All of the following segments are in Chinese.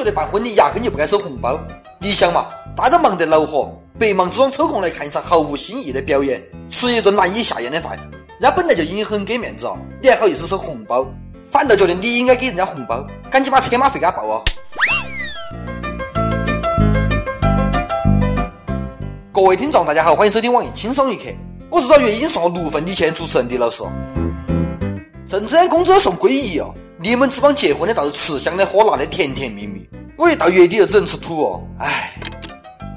觉得办婚礼压根就不该收红包。你想嘛，大家都忙得恼火，百忙之中抽空来看一场毫无新意的表演，吃一顿难以下咽的饭，人家本来就已经很给面子了，你还好意思收红包？反倒觉得你应该给人家红包，赶紧把车马费给他报啊！各位听众，大家好，欢迎收听网易轻松一刻，我是早月已经送了六份礼钱主持人李老师。正正工资送归一哦，你们这帮结婚的倒是吃香的喝辣的甜甜蜜蜜，我一到月底就只能吃土哦，唉。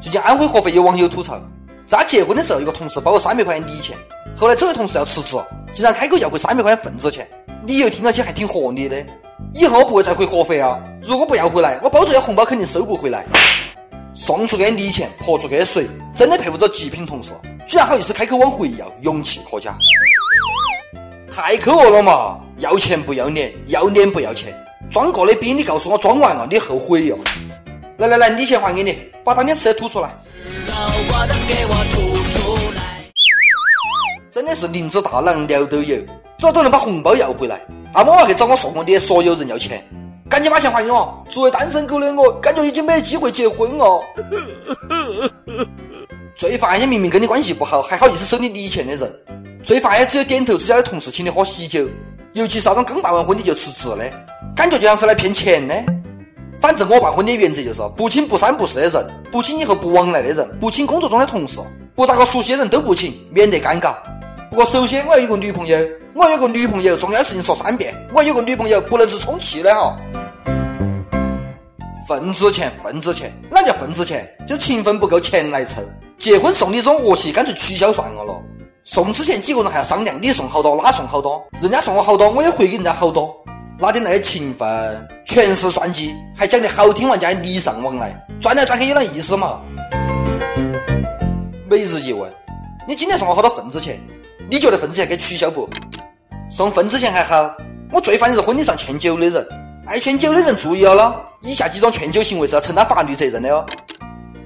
最近安徽合肥有网友吐槽，在他结婚的时候，一个同事包了三百块钱礼钱，后来这位同事要辞职，竟然开口要回三百块钱份子钱，理由听到起还挺合理的。以后我不会再回合肥啊，如果不要回来，我包出的红包肯定收不回来。送出去的礼钱泼出去的水，真的佩服这极品同事，居然好意思开口往回要，勇气可嘉。太可恶了嘛！要钱不要脸，要脸不要钱，装过的逼你告诉我装完了，你后悔哟！来来来，你钱还给你，把当天吃的吐出来。真的是林子大郎鸟都有，早都能把红包要回来。阿莫要去找我送我的所有人要钱，赶紧把钱还给我！作为单身狗的我，感觉已经没机会结婚哦。最烦些明明跟你关系不好，还好意思收你礼钱的人。最烦也只有点头之交的同事请你喝喜酒，尤其是那种刚办完婚礼就辞职的，感觉就像是来骗钱的。反正我办婚礼的原则就是不请不三不四的人，不请以后不往来的人，不请工作中的同事，不咋个熟悉的人都不请，免得尴尬。不过首先我要有个女朋友，我要有个女朋友，重要的事情说三遍，我要有个女朋友不能是充气的哈。份子钱，份子钱，哪叫份子钱？就情分不够，钱来凑。结婚送礼这种恶习，干脆取消算了咯。送之前几个人还要商量，你送好多，他送好多，人家送我好多，我也回给人家好多，哪点来的情分？全是算计，还讲得好听完，叫礼尚往来，转来转去有那意思嘛？每日一问，你今天送我好多份子钱？你觉得份子钱该取消不？送份子钱还好，我最烦的是婚礼上劝酒的人，爱劝酒的人注意了，以下几种劝酒行为是要承担法律责任的哦。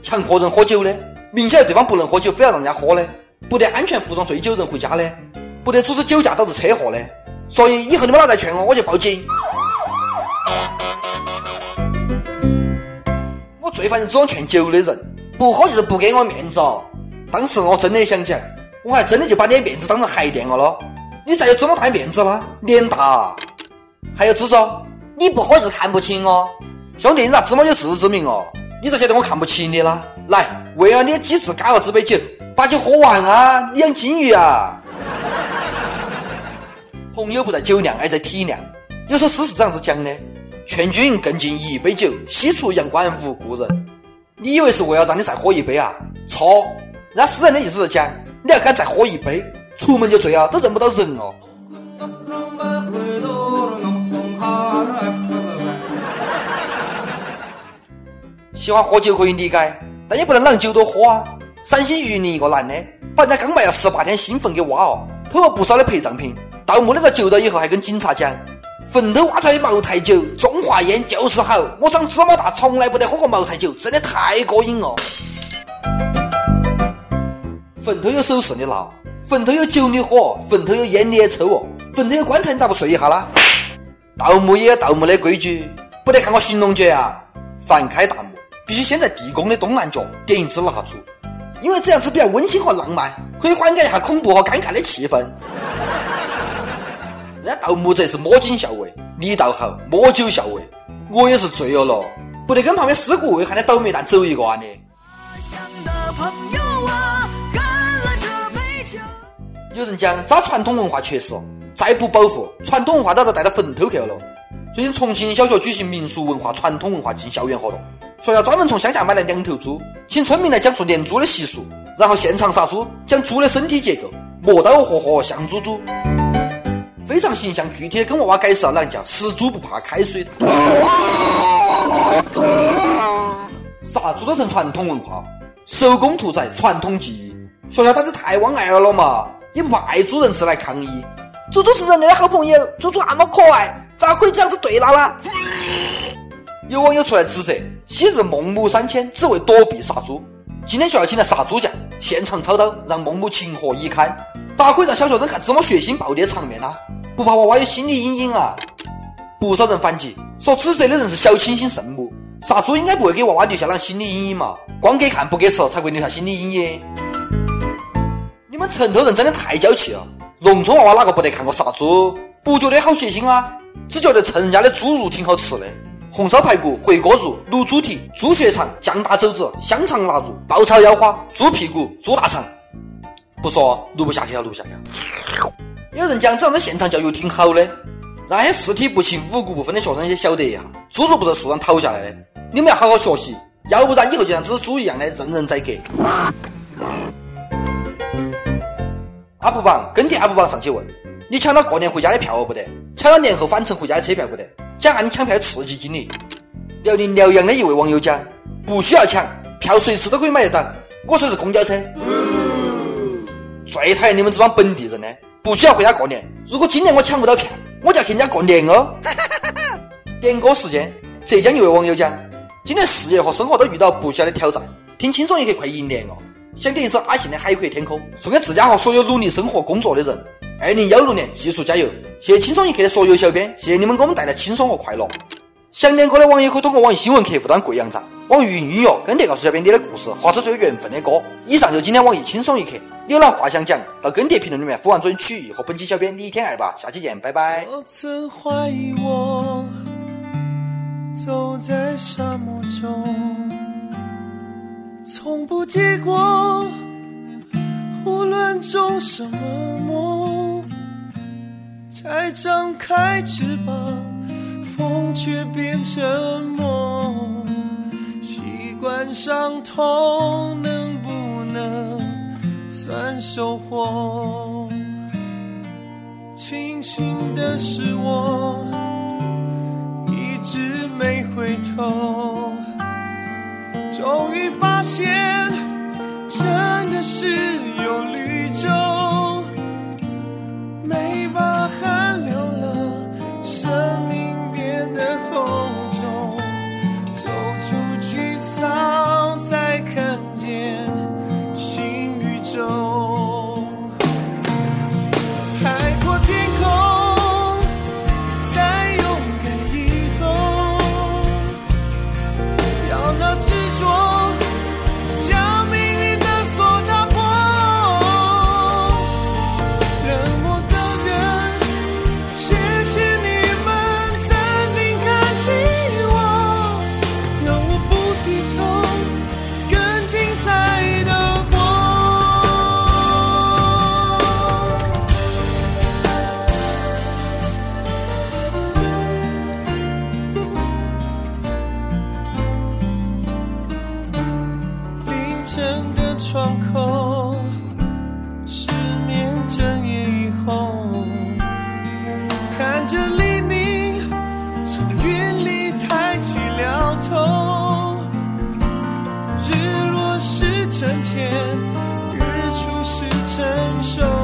强迫人喝酒的，明晓得对方不能喝酒，非要让人家喝的。不得安全扶送醉酒人回家的，不得组织酒驾导致车祸的。所以以后你们老再劝我，我就报警。我最烦这种劝酒的人，不喝就是不给我面子哦。当时我真的想讲，我还真的就把你的面子当成鞋垫了咯。你再有这么大面子啦，脸大。还有这种，你不喝是看不起我，兄弟，你咋这么有自知之明哦？你咋晓得我看不起你啦？来，为了你的机智，干了这杯酒。把酒喝完啊！你养金鱼啊！朋友不在酒量，而在体谅。有首诗是这样子讲的：“劝君更尽一杯酒，西出阳关无故人。”你以为是为了让你再喝一杯啊？错！人家诗人的意思是讲，你要敢再喝一杯，出门就醉啊，都认不到人哦。喜欢喝酒可以理解，但也不能让酒多喝啊。陕西榆林一个男的，把人家刚卖了十八天新坟给挖哦，偷了不少的陪葬品。盗墓的在救到以后，还跟警察讲，坟头挖出来的茅台酒，中华烟就是好。我长芝麻大从来不得喝过茅台酒，真的太过瘾了。坟头有首饰你拿，坟头有酒你喝，坟头有烟你也抽哦，坟头有棺材你咋不睡一下啦？盗墓也有盗墓的规矩，不得看过寻龙诀啊！凡开大墓，必须先在地宫的东南角点一支蜡烛。因为这样子比较温馨和浪漫，可以缓解一下恐怖和尴尬的气氛。人家盗墓贼是摸金校尉，你倒好摸酒校尉，我也是醉了咯，不得跟旁边尸骨未寒的倒霉蛋走一个啊你！有人讲扎传统文化确实，再不保护传统文化，都要带到坟头去了。最近重庆小学举行民俗文化、传统文化进校园活动。学校专门从乡下买了两头猪，请村民来讲述年猪的习俗，然后现场杀猪，讲猪的身体结构，磨刀霍霍像猪猪，非常形象具体的跟娃娃解释了啷叫死猪不怕开水烫。杀猪都成传统文化，手工屠宰传统技艺，学校胆子太往爱了嘛，以卖猪人士来抗议。猪猪是人类的好朋友，猪猪那么可爱，咋可以这样子对它呢？有网友出来指责。昔日孟母三迁，只为躲避杀猪。今天就要请来杀猪匠，现场操刀，让孟母情何以堪？咋可以让小学生看这么血腥暴力的场面呢？不怕娃娃有心理阴影啊？不少人反击，说指责的人是小清新圣母，杀猪应该不会给娃娃留下那心理阴影嘛？光给看不给吃才会留下心理阴影。你们城头人真的太娇气了，农村娃娃哪个不得看过杀猪？不觉得好血腥啊？只觉得蹭人家的猪肉挺好吃的。红烧排骨、回锅肉、卤猪蹄、猪血肠、酱大肘子、香肠腊肉、爆炒腰花、猪屁股、猪大肠。不说，录不下去了，录不下去了。有人讲这样的现场教育挺好的，让那些四体不勤、五谷不分的学生也晓得一下，猪肉不是树上逃下来的，你们要好好学习，要不然以后就像只猪一样的任人宰割。UP 榜跟帖 UP 榜上去问：你抢到过年回家的票不得？抢到年后返程回家的车票不得？讲下你抢票的刺激经历。辽宁辽阳的一位网友讲：不需要抢，票随时都可以买得到。我说是公交车。最讨厌你们这帮本地人了，不需要回家过年。如果今年我抢不到票，我就要去人家过年哦。点歌时间，浙江一位网友讲：今年事业和生活都遇到不小的挑战，听轻松一刻快一年了，想点一首阿信的《海阔天空》，送给自家和所有努力生活工作的人。二零幺六年继续加油！谢谢轻松一刻的所有小编，谢谢你们给我们带来轻松和快乐。想点歌的网友可以通过网易新闻客户端贵阳站、网易云音乐跟帖告诉小编你的故事，画出最有缘分的歌。以上就今天网易轻松一刻。浏览画像讲，到跟帖评论里面呼完准曲艺和本期小编李天二吧，下期见，拜拜。我曾怀疑我走在沙漠中，从不结果，无论种什么梦，才张开翅膀，风却变成梦，习惯伤痛，能不能？算收获。庆幸的是，我一直没回头。终于发现，心里抬起了头日落是真切日出是成熟